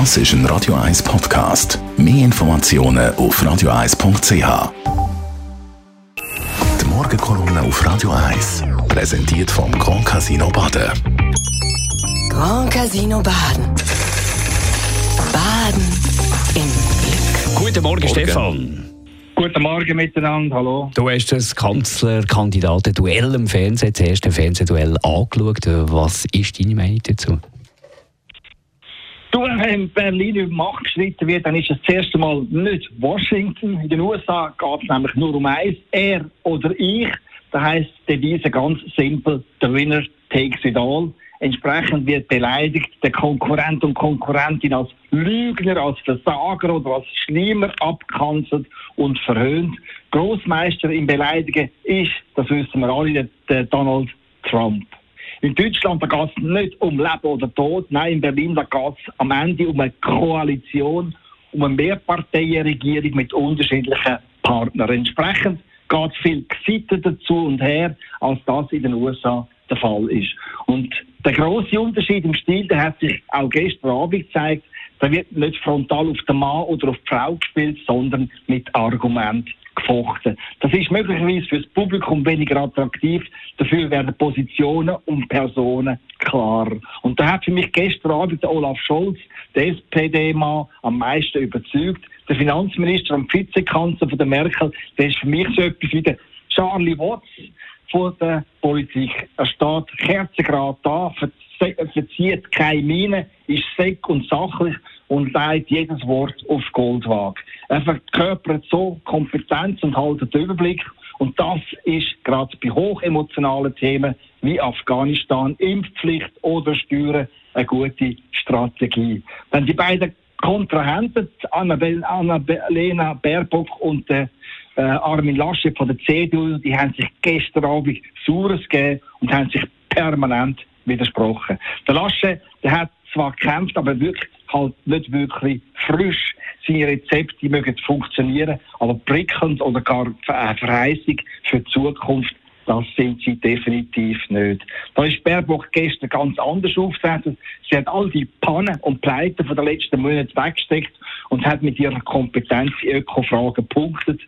Das ist ein Radio 1 Podcast. Mehr Informationen auf radio1.ch. Die Morgenkolumne auf Radio 1 präsentiert vom Grand Casino Baden. Grand Casino Baden. Baden im Glück. Guten Morgen, Stefan. Guten Morgen miteinander, hallo. Du hast das Kanzlerkandidaten-Duell im Fernsehen, das erste Fernsehduell, angeschaut. Was ist deine Meinung dazu? Du, wenn Berlin über Macht geschritten wird, dann ist es das erste Mal nicht Washington. In den USA geht es nämlich nur um eins, er oder ich. Da heisst die Devise ganz simpel, the winner takes it all. Entsprechend wird beleidigt der Konkurrent und Konkurrentin als Lügner, als Versager oder als Schlimmer abgekanzelt und verhöhnt. Großmeister im Beleidigen ist, das wissen wir alle, der Donald Trump. In Deutschland geht es nicht um Leben oder Tod. Nein, in Berlin geht es am Ende um eine Koalition, um eine Mehrparteienregierung mit unterschiedlichen Partnern. Entsprechend geht es viel Gesitten dazu und her, als das in den USA der Fall ist. Und der große Unterschied im Stil, der hat sich auch gestern Abend gezeigt. Da wird nicht frontal auf den Mann oder auf die Frau gespielt, sondern mit Argument gefochten. Das ist möglicherweise für das Publikum weniger attraktiv, dafür werden Positionen und Personen klarer. Und da hat für mich gestern Abend der Olaf Scholz, der SPD-Mann, am meisten überzeugt. Der Finanzminister und Vizekanzler von der Merkel, der ist für mich so etwas wie der Charlie Watts von der Politik. Er steht kerzengrad da, verzieht keine Miene, ist seck und sachlich und legt jedes Wort auf Goldwaage. Er verkörpert so Kompetenz und hält den Überblick. Und das ist gerade bei hochemotionalen Themen wie Afghanistan, Impfpflicht oder Steuern eine gute Strategie. Wenn die beiden Kontrahenten, Annalena Baerbock und äh, Armin Laschet von der CDU, die haben sich gestern Abend Saures gegeben und haben sich permanent widersprochen. Der Laschet, der hat zwar gekämpft, aber wirklich halt nicht wirklich frisch. Seine Rezepte mögen funktionieren, aber prickelnd oder gar eine Verheißung für die Zukunft, das sind sie definitiv nicht. Da ist Baerbock gestern ganz anders aufgetreten. Sie hat all die Pannen und Pleiten von den letzten Monaten weggesteckt und hat mit ihrer Kompetenz in Ökofragen gepunktet.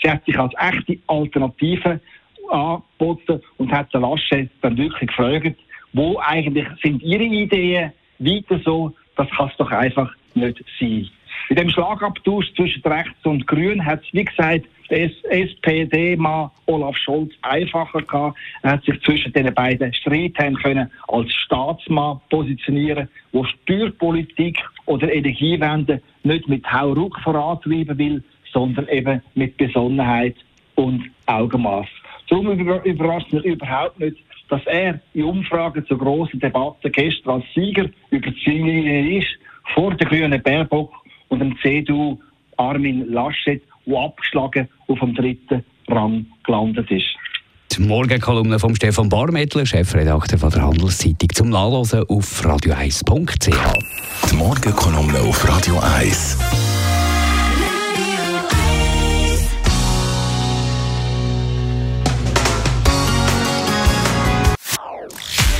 Sie hat sich als echte Alternative angeboten und hat den Laschet dann wirklich gefragt, wo eigentlich sind Ihre Ideen weiter so, das kann es doch einfach nicht sein. In dem Schlagabtausch zwischen Rechts und Grün hat es, wie gesagt, der SPD-Mann Olaf Scholz einfacher gehabt. Er hat sich zwischen den beiden Streithänden können als Staatsmann positionieren, wo Steuerpolitik oder Energiewende nicht mit Hauruck vorantreiben will, sondern eben mit Besonnenheit und Augenmaß. Darum überrascht mich überhaupt nicht, dass er in Umfragen zur grossen Debatte gestern als Sieger über die Ziellinie ist, vor der grünen Baerbock und dem CDU Armin Laschet, der abgeschlagen auf dem dritten Rang gelandet ist. Die Morgenkolumne von Stefan Barmettler, Chefredakteur von der Handelszeitung, zum Nachlesen auf radio1.ch. Die Morgenkolumne auf Radio 1.